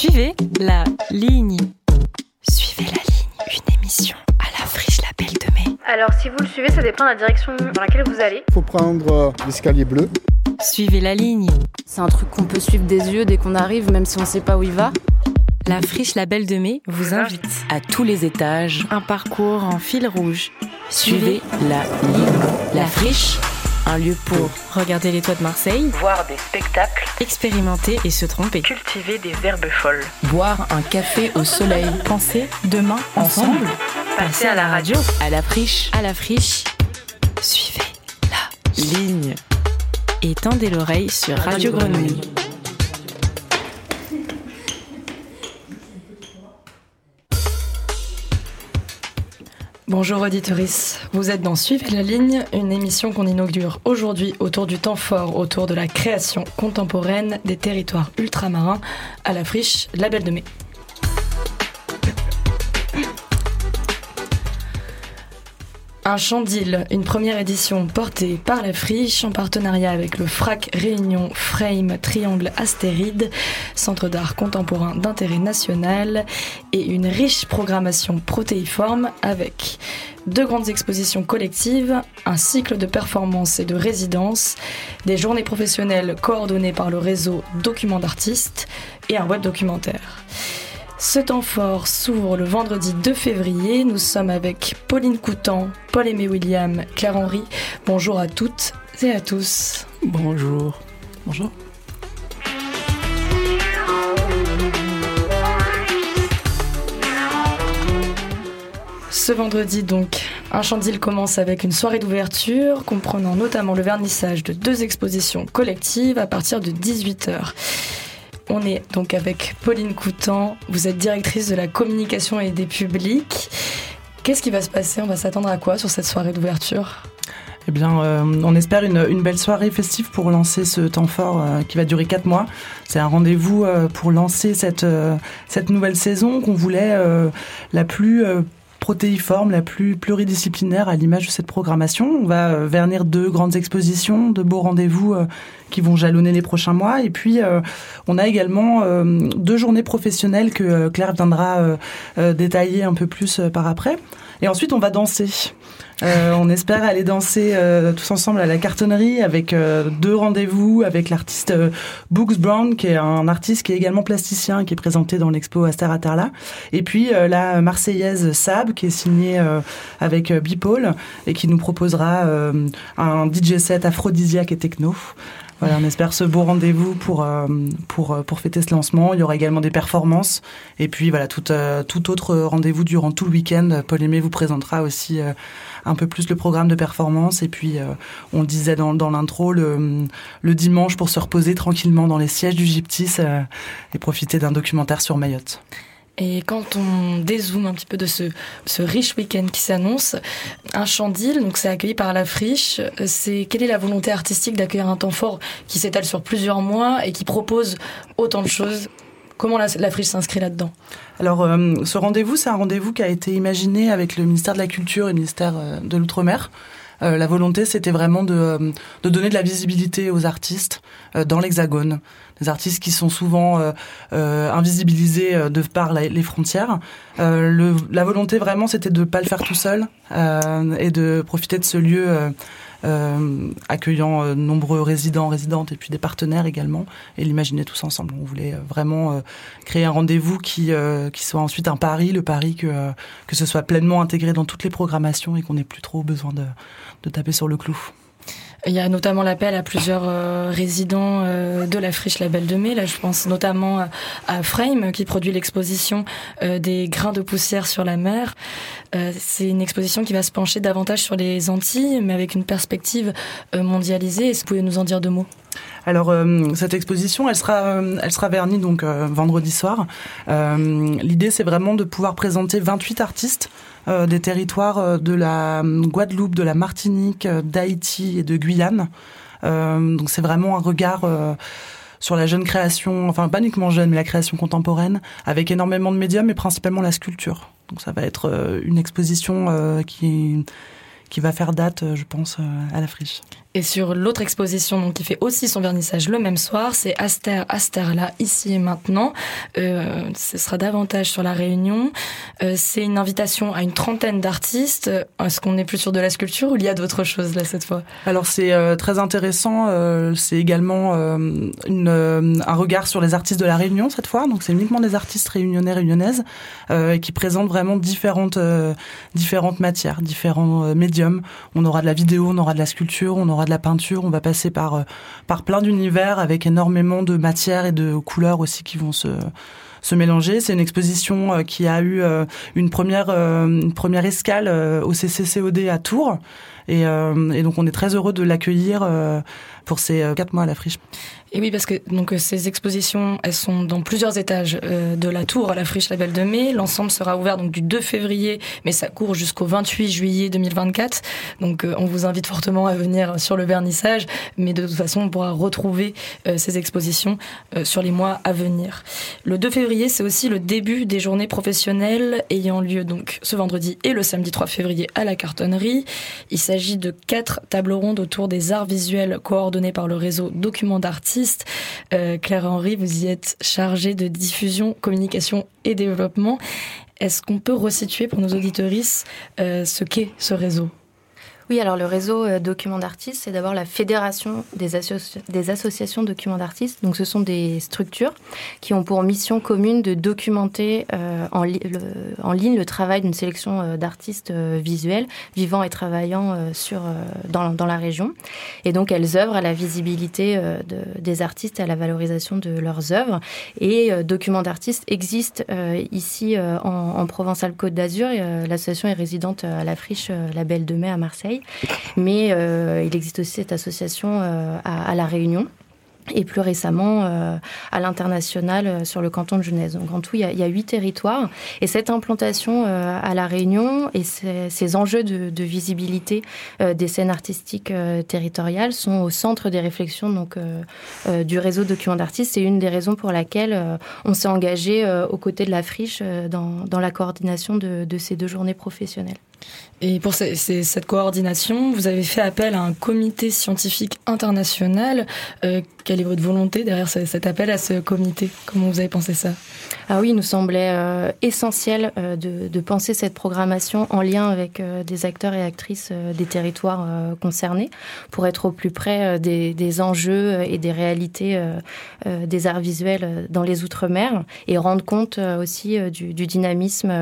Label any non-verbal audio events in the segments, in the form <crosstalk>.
Suivez la ligne. Suivez la ligne, une émission à la friche Label de mai. Alors si vous le suivez, ça dépend de la direction dans laquelle vous allez. faut prendre euh, l'escalier bleu. Suivez la ligne. C'est un truc qu'on peut suivre des yeux dès qu'on arrive, même si on sait pas où il va. La friche Label de mai vous invite À tous les étages, un parcours en fil rouge. suivez la ligne. La friche, un lieu pour Regardez les toits de Marseille, voir des spectacles, expérimenter et se tromper. Cultiver des verbes folles. boire un café au soleil, Pensez demain ensemble. Passer à la radio. à la friche, À la friche, suivez la ligne. et tendez l'oreille sur Radio Grenouille. Bonjour auditoris, vous êtes dans Suivez la ligne, une émission qu'on inaugure aujourd'hui autour du temps fort, autour de la création contemporaine des territoires ultramarins à la friche Label de Mai. Un chant d'île, une première édition portée par la Friche en partenariat avec le FRAC Réunion Frame Triangle Astéride, Centre d'art contemporain d'intérêt national, et une riche programmation protéiforme avec deux grandes expositions collectives, un cycle de performances et de résidences, des journées professionnelles coordonnées par le réseau Documents d'artistes et un web documentaire. Ce temps fort s'ouvre le vendredi 2 février. Nous sommes avec Pauline Coutan, Paul-Aimé William, Claire-Henri. Bonjour à toutes et à tous. Bonjour. Bonjour. Ce vendredi donc, un chandil commence avec une soirée d'ouverture comprenant notamment le vernissage de deux expositions collectives à partir de 18h. On est donc avec Pauline Coutan, vous êtes directrice de la communication et des publics. Qu'est-ce qui va se passer? On va s'attendre à quoi sur cette soirée d'ouverture? Eh bien, euh, on espère une, belle soirée festive pour lancer ce temps fort euh, qui va durer quatre mois. C'est un rendez-vous euh, pour lancer cette, nouvelle saison qu'on voulait la plus protéiforme, la plus pluridisciplinaire à l'image de cette programmation. On va euh, vernir deux grandes expositions, de beaux rendez-vous euh, qui vont jalonner les prochains mois. Et puis, euh, on a également deux journées professionnelles que Claire viendra détailler un peu plus par après. Et ensuite, on va danser. Euh, on espère aller danser euh, tous ensemble à la cartonnerie avec euh, deux rendez-vous avec l'artiste Books Brown, qui est un artiste qui est également plasticien, qui est présenté dans l'expo Aster Aterla. Et puis la Marseillaise Sab, qui est signée avec Bipole et qui nous proposera un DJ set aphrodisiaque et techno. Voilà, on espère ce beau rendez-vous pour, euh, pour, euh, pour fêter ce lancement. Il y aura également des performances. Et puis voilà, tout, euh, tout autre rendez-vous durant tout le week-end. Paul Aimé vous présentera aussi un peu plus le programme de performance. Et puis, on disait dans, dans l'intro, le, le dimanche pour se reposer tranquillement dans les sièges du Gyptis et profiter d'un documentaire sur Mayotte. Et quand on dézoome un petit peu de ce, ce riche week-end qui s'annonce, un chandil, donc c'est accueilli par la friche, c'est quelle est la volonté artistique d'accueillir un temps fort qui s'étale sur plusieurs mois et qui propose autant de choses? Comment la, friche s'inscrit là-dedans? Alors, euh, ce rendez-vous, c'est un rendez-vous qui a été imaginé avec le ministère de la Culture et le ministère euh, de l'Outre-mer. Euh, la volonté, c'était vraiment de, euh, de donner de la visibilité aux artistes euh, dans l'Hexagone. Des artistes qui sont souvent euh, euh, invisibilisés de par les frontières. Le, la volonté, vraiment, c'était de ne pas le faire tout seul et de profiter de ce lieu accueillant euh, nombreux résidents, résidentes et puis des partenaires également et l'imaginer tous ensemble. On voulait euh, vraiment euh, créer un rendez-vous qui, euh, qui soit ensuite un pari, le pari que, euh, que ce soit pleinement intégré dans toutes les programmations et qu'on n'ait plus trop besoin de, de taper sur le clou. Il y a notamment l'appel à plusieurs euh, résidents euh, de la friche Label de Mai. Là, je pense notamment à, Frame qui produit l'exposition euh, des grains de poussière sur la mer. C'est une exposition qui va se pencher davantage sur les Antilles, mais avec une perspective mondialisée. Est-ce que vous pouvez nous en dire deux mots? Alors euh, cette exposition, elle sera, euh, elle sera vernie donc euh, vendredi soir. L'idée, c'est vraiment de pouvoir présenter 28 artistes des territoires de la Guadeloupe, de la Martinique, d'Haïti et de Guyane. Donc c'est vraiment un regard. sur la jeune création, enfin pas uniquement jeune, mais la création contemporaine, avec énormément de médiums, mais principalement la sculpture. Donc ça va être une exposition qui, qui va faire date, je pense, à la friche. Et sur l'autre exposition donc, qui fait aussi son vernissage le même soir, c'est Aster, Aster là, ici et maintenant. Euh, ce sera davantage sur la Réunion. Euh, c'est une invitation à une trentaine d'artistes. Est-ce qu'on est plus sur de la sculpture ou il y a d'autres choses là cette fois? Alors c'est euh, très intéressant. C'est également un regard sur les artistes de la Réunion cette fois. Donc c'est uniquement des artistes réunionnais, réunionnaises qui présentent vraiment différentes, différentes matières, différents médiums. On aura de la vidéo, on aura de la sculpture, on aura de la peinture, on va passer par, euh, par plein d'univers avec énormément de matières et de couleurs aussi qui vont se se mélanger. C'est une exposition euh, qui a eu euh, une première une première escale au CCCOD à Tours et, et donc on est très heureux de l'accueillir pour ces quatre mois à la friche. Et oui, parce que donc ces expositions, elles sont dans plusieurs étages euh, de la tour à la friche La Belle de Mai. L'ensemble sera ouvert donc du 2 février, mais ça court jusqu'au 28 juillet 2024. Donc euh, on vous invite fortement à venir sur le vernissage, mais de toute façon on pourra retrouver euh, ces expositions sur les mois à venir. Le 2 février, c'est aussi le début des journées professionnelles ayant lieu donc ce vendredi et le samedi 3 février à la cartonnerie. Il s'agit de quatre tables rondes autour des arts visuels coordonnés par le réseau Documents d'artistes euh, Claire Henry, vous y êtes chargée de diffusion, communication et développement. Est-ce qu'on peut resituer pour nos auditorices euh, ce qu'est ce réseau? Oui, alors le réseau euh, Documents d'artistes, c'est d'abord la fédération des, associations Documents d'artistes. Donc ce sont des structures qui ont pour mission commune de documenter euh, en, ligne le travail d'une sélection euh, d'artistes visuels vivant et travaillant sur, dans, la région. Et donc elles œuvrent à la visibilité de, des artistes et à la valorisation de leurs œuvres. Et Documents d'artistes existe ici en, en Provence-Alpes-Côte d'Azur. L'association est résidente à la friche La Belle de Mai à Marseille. Mais euh, il existe aussi cette association euh, à, La Réunion et plus récemment euh, à l'international sur le canton de Genèse. Donc en tout, il y a, huit territoires. Et cette implantation à La Réunion et ces, enjeux de, visibilité des scènes artistiques territoriales sont au centre des réflexions donc, du réseau Documents d'artistes. C'est une des raisons pour laquelle on s'est engagé aux côtés de la friche dans, la coordination de ces deux journées professionnelles. Et pour cette coordination, vous avez fait appel à un comité scientifique international. Euh, quelle est votre volonté derrière cet appel à ce comité? Comment vous avez pensé ça? Ah oui, il nous semblait euh, essentiel euh, de, penser cette programmation en lien avec des acteurs et actrices des territoires concernés pour être au plus près des, enjeux et des réalités des arts visuels dans les Outre-mer et rendre compte aussi du, dynamisme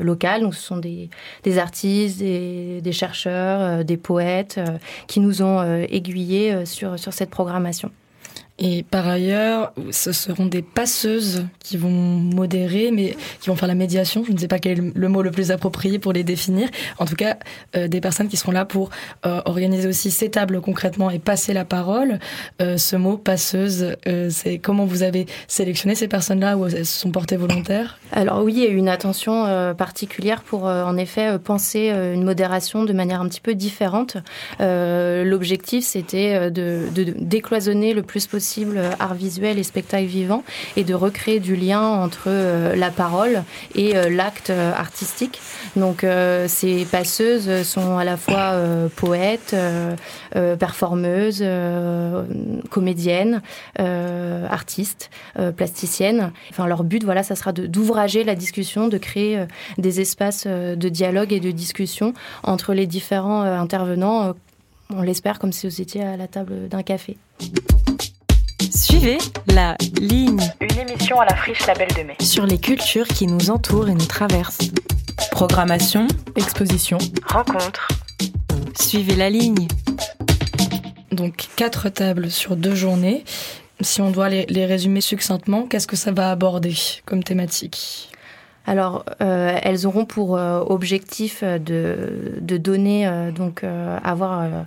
local. Donc, ce sont des, des artistes des, chercheurs, euh, des poètes euh, qui nous ont euh, aiguillés sur cette programmation. Et par ailleurs, ce seront des passeuses qui vont modérer, mais qui vont faire la médiation. Je ne sais pas quel est le mot le plus approprié pour les définir. En tout cas, euh, des personnes qui seront là pour euh, organiser aussi ces tables concrètement et passer la parole. Euh, ce mot passeuse, c'est comment vous avez sélectionné ces personnes-là ou elles sont portées volontaires? Alors oui, il y a eu une attention particulière pour en effet penser une modération de manière un petit peu différente. L'objectif, c'était de, de décloisonner le plus possible euh, art visuel et spectacle vivant et de recréer du lien entre euh, la parole et euh, l'acte artistique. Donc ces passeuses sont à la fois poètes, performeuses, comédiennes, artistes, plasticiennes. Enfin leur but voilà, ça sera d'ouvrager la discussion, de créer des espaces de dialogue et de discussion entre les différents intervenants on l'espère comme si vous étiez à la table d'un café. Suivez la ligne. Une émission à la friche Label de Mai. Sur les cultures qui nous entourent et nous traversent. Programmation, exposition, rencontre. Suivez la ligne. Donc quatre tables sur deux journées. Si on doit les, les résumer succinctement, qu'est-ce que ça va aborder comme thématique? Alors, euh, elles auront pour euh, objectif de, de donner, euh, donc, avoir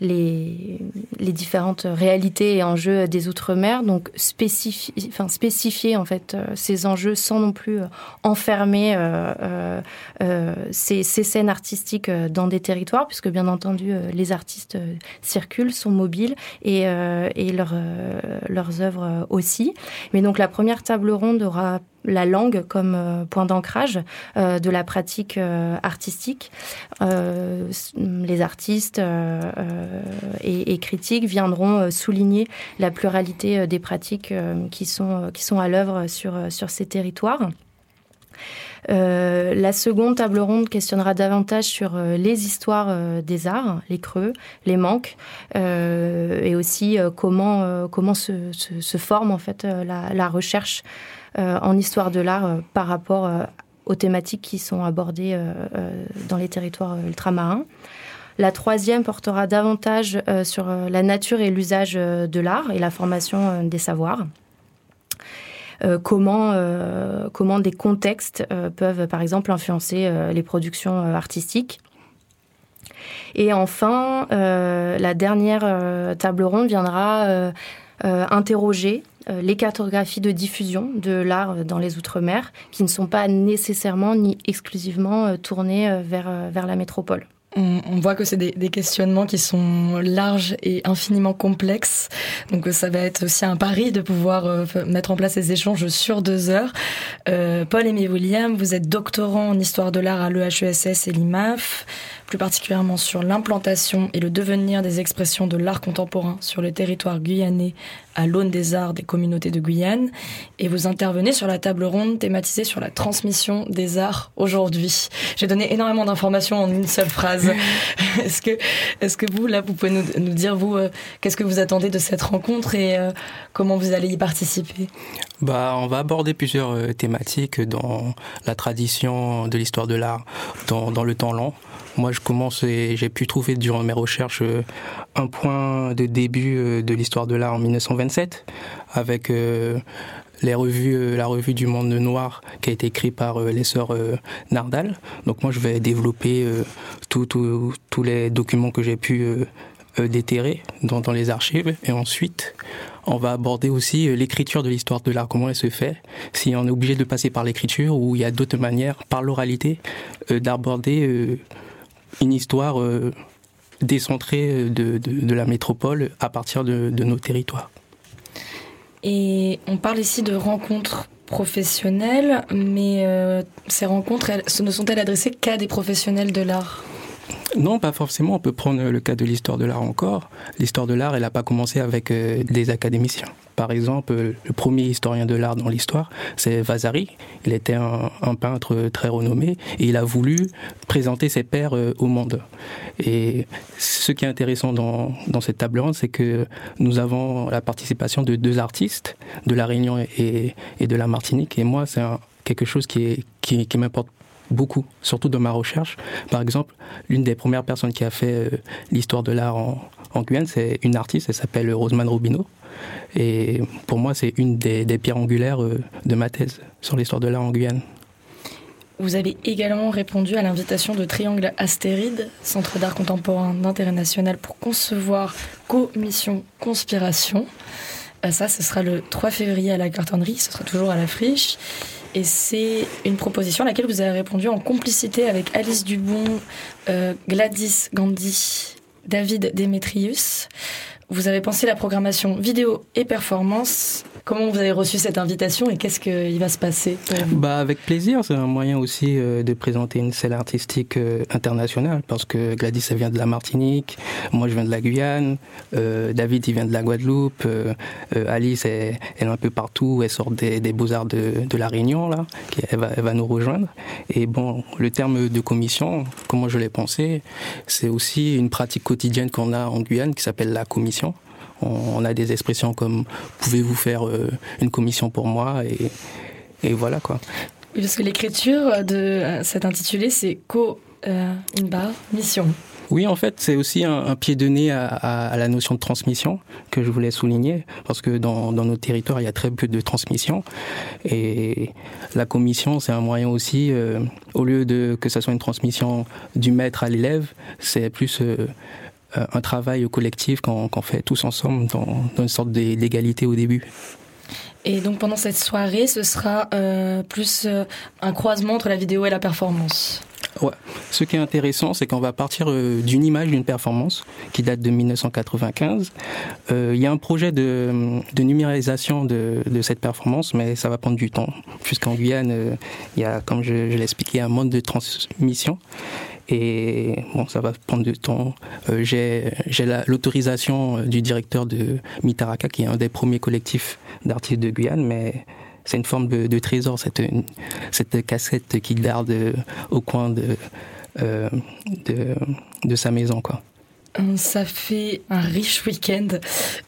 les, différentes réalités et enjeux des Outre-mer, donc spécifier, enfin, spécifier en fait euh, ces enjeux sans non plus euh, enfermer euh, ces, scènes artistiques dans des territoires, puisque bien entendu les artistes circulent, sont mobiles et, et leur, leurs œuvres aussi. Mais donc la première table ronde aura la langue comme point d'ancrage de la pratique artistique. les artistes et, critiques viendront souligner la pluralité des pratiques qui, sont, à l'œuvre sur ces territoires. Euh, la seconde table ronde questionnera davantage sur euh, les histoires euh, des arts, les creux, les manques, et aussi comment, se, forme en fait la, recherche en histoire de l'art par rapport aux thématiques qui sont abordées dans les territoires ultramarins. La troisième portera davantage sur la nature et l'usage de l'art et la formation des savoirs. Euh, comment, euh, comment des contextes euh, peuvent, par exemple, influencer les productions artistiques. Et enfin, la dernière table ronde viendra interroger les cartographies de diffusion de l'art dans les Outre-mer, qui ne sont pas nécessairement ni exclusivement tournées vers, vers la métropole. On, voit que c'est des, questionnements qui sont larges et infiniment complexes. Donc euh, ça va être aussi un pari de pouvoir euh, mettre en place ces échanges sur deux heures. Euh, Paul-Aimé William, vous êtes doctorant en histoire de l'art à l'EHESS et l'IMAF plus particulièrement sur l'implantation et le devenir des expressions de l'art contemporain sur le territoire guyanais à l'aune des arts des communautés de Guyane. Et vous intervenez sur la table ronde thématisée sur la transmission des arts aujourd'hui. J'ai donné énormément d'informations en une seule phrase. <laughs> est-ce que, est-ce que vous, là, vous pouvez nous, dire, vous, euh, qu'est-ce que vous attendez de cette rencontre et euh, comment vous allez y participer? Bah, On va aborder plusieurs euh, thématiques dans la tradition de l'histoire de l'art dans, dans le temps long. Moi, je commence et j'ai pu trouver durant mes recherches un point de début de l'histoire de l'art en 1927 avec euh, revues, la revue du monde noir qui a été écrite par les sœurs Nardal. Donc moi, je vais développer tous les documents que j'ai pu déterrer dans, les archives. Et ensuite, on va aborder aussi l'écriture de l'histoire de l'art, comment elle se fait, si on est obligé de passer par l'écriture ou il y a d'autres manières, par l'oralité, d'aborder une histoire euh, décentrée de, la métropole à partir de, nos territoires. Et on parle ici de rencontres professionnelles, mais euh, ces rencontres elles, ne sont-elles adressées qu'à des professionnels de l'art? Non, pas forcément. On peut prendre le cas de l'histoire de l'art encore. L'histoire de l'art, elle n'a pas commencé avec euh, des académiciens. Par exemple, le premier historien de l'art dans l'histoire, c'est Vasari. Il était un, peintre très renommé et il a voulu présenter ses pairs euh, au monde. Et ce qui est intéressant dans, cette table ronde, c'est que nous avons la participation de deux artistes, de La Réunion et, de la Martinique. Et moi, c'est quelque chose qui m'importe beaucoup, surtout dans ma recherche. Par exemple, l'une des premières personnes qui a fait euh, l'histoire de l'art en, Guyane, c'est une artiste, elle s'appelle Rosemane Robineau. Et pour moi, c'est une des, pierres angulaires euh, de ma thèse sur l'histoire de l'art en Guyane. Vous avez également répondu à l'invitation de Triangle Astéride, Centre d'art contemporain d'intérêt national pour concevoir Commission Conspiration. Euh, ça, ce sera le 3 février à la cartonnerie, ce sera toujours à la friche. Et c'est une proposition à laquelle vous avez répondu en complicité avec Alice Dubon, euh, Gladys Gandhi, David Demetrius. Vous avez pensé la programmation vidéo et performance Comment vous avez reçu cette invitation et qu'est-ce qu'il va se passer bah, Avec plaisir, c'est un moyen aussi euh, de présenter une scène artistique euh, internationale parce que Gladys, elle vient de la Martinique, moi je viens de la Guyane, euh, David, il vient de la Guadeloupe, Alice, elle, est un peu partout, elle sort des, beaux-arts de, de, la Réunion, là, elle va, elle va nous rejoindre. Et bon, le terme de commission, comment je l'ai pensé, c'est aussi une pratique quotidienne qu'on a en Guyane qui s'appelle la commission. On, a des expressions comme pouvez-vous faire euh, une commission pour moi et, et voilà quoi. Parce que l'écriture de cet intitulé, c'est co euh, une barre mission. Oui, en fait, c'est aussi un, pied de nez à, à, la notion de transmission que je voulais souligner, parce que dans, dans nos territoires, il y a très peu de transmission. Et la commission, c'est un moyen aussi, euh, au lieu de que ce soit une transmission du maître à l'élève, c'est plus euh, euh, un travail collectif qu'on fait tous ensemble dans, une sorte d'égalité au début. Et donc pendant cette soirée, ce sera euh, plus euh, un croisement entre la vidéo et la performance. Ouais. Ce qui est intéressant, c'est qu'on va partir euh, d'une image d'une performance qui date de 1995. Euh, il y a un projet de, de numérisation de, de, cette performance, mais ça va prendre du temps, puisqu'en Guyane, euh, il y a, comme je, je l'ai expliqué, un mode de transmission. Et bon, ça va prendre du temps. Euh, j'ai l'autorisation du directeur de Mitaraka, qui est un des premiers collectifs d'artistes de Guyane, mais c'est une forme de, de trésor, cette, cette cassette qu'il garde au coin de, euh, de, de, sa maison. Quoi. Ça fait un riche week-end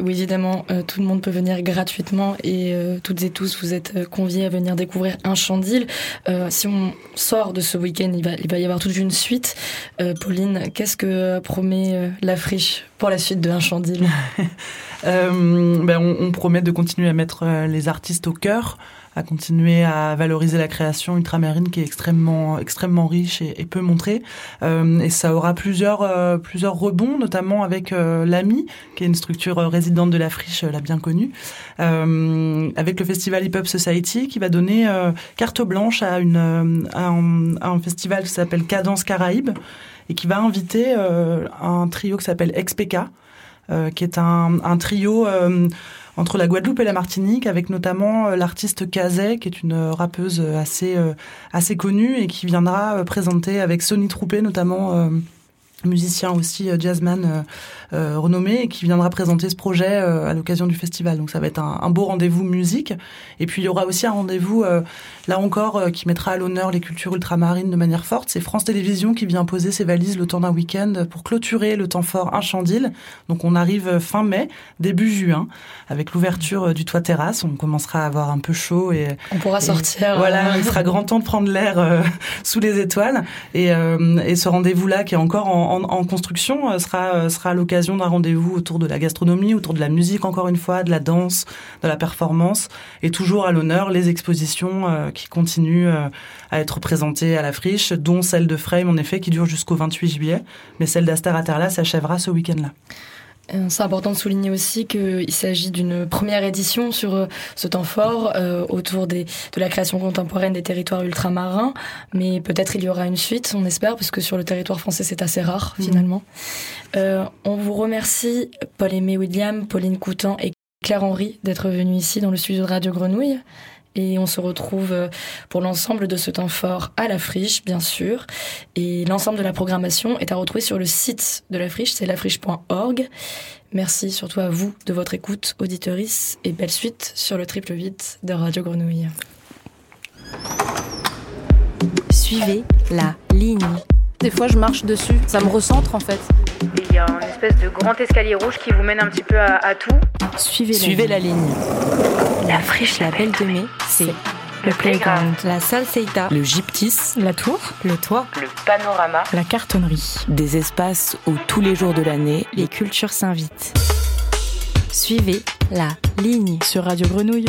où évidemment euh, tout le monde peut venir gratuitement et euh, toutes et tous vous êtes conviés à venir découvrir un chandil. Euh, si on sort de ce week-end, il va, y avoir toute une suite. Euh, Pauline, qu'est-ce que promet la friche pour la suite de un chandil? <laughs> Ben on, on, promet de continuer à mettre les artistes au cœur à continuer à valoriser la création ultramarine qui est extrêmement extrêmement riche et, peu montrée. Euh, et ça aura plusieurs euh, plusieurs rebonds, notamment avec euh, l'AMI, qui est une structure résidente de la friche, la bien connue, avec le festival Hip Hop Society, qui va donner carte blanche à une à un, à un festival qui s'appelle Cadence Caraïbes et qui va inviter un trio qui s'appelle XPK, qui est un, un trio entre la Guadeloupe et la Martinique, avec notamment euh, l'artiste Kazé, qui est une rappeuse assez, euh, assez connue et qui viendra euh, présenter avec Sonny Troupé notamment musicien aussi jazzman euh, euh, renommé qui viendra présenter ce projet euh, à l'occasion du festival. Donc ça va être un, un beau rendez-vous musique. Et puis il y aura aussi un rendez-vous là encore qui mettra à l'honneur les cultures ultramarines de manière forte. C'est France Télévisions qui vient poser ses valises le temps d'un week-end pour clôturer le temps fort Inchandile. Donc on arrive fin mai, début juin, avec l'ouverture du toit terrasse. On commencera à avoir un peu chaud et on pourra et, sortir. Voilà, il sera grand temps de prendre l'air <laughs> sous les étoiles. Et, et ce rendez-vous-là qui est encore en en, construction euh, sera, euh, sera l'occasion d'un rendez-vous autour de la gastronomie, autour de la musique, encore une fois, de la danse, de la performance, et toujours à l'honneur les expositions euh, qui continuent à être présentées à la friche, dont celle de Frame, en effet, qui dure jusqu'au 28 juillet, mais celle d'Aster Aterla s'achèvera ce week-end-là. C'est important de souligner aussi qu'il s'agit d'une première édition sur euh, ce temps fort euh, autour des, de la création contemporaine des territoires ultramarins, mais peut-être il y aura une suite, on espère, parce que sur le territoire français c'est assez rare mmh. finalement. Euh, on vous remercie Paul-Aimé William, Pauline Coutan et Claire Henry d'être venus ici dans le studio de Radio Grenouille et on se retrouve euh, pour l'ensemble de ce temps fort à la friche, bien sûr. Et l'ensemble de la programmation est à retrouver sur le site de la friche, c'est lafriche.org. Merci surtout à vous de votre écoute, auditeurice, et belle suite sur le triple 8 de Radio Grenouille. Suivez la ligne. Des fois, je marche dessus, ça me recentre en fait. Il y a une espèce de grand escalier rouge qui vous mène un petit peu à, à tout. Suivez, Suivez la, ligne. la ligne. La friche La Belle de Mai, c'est le playground, la salle Seita, le gyptis, la tour, le toit, le panorama, la cartonnerie. Des espaces où tous les jours de l'année, les cultures s'invitent. Suivez la ligne sur Radio Grenouille.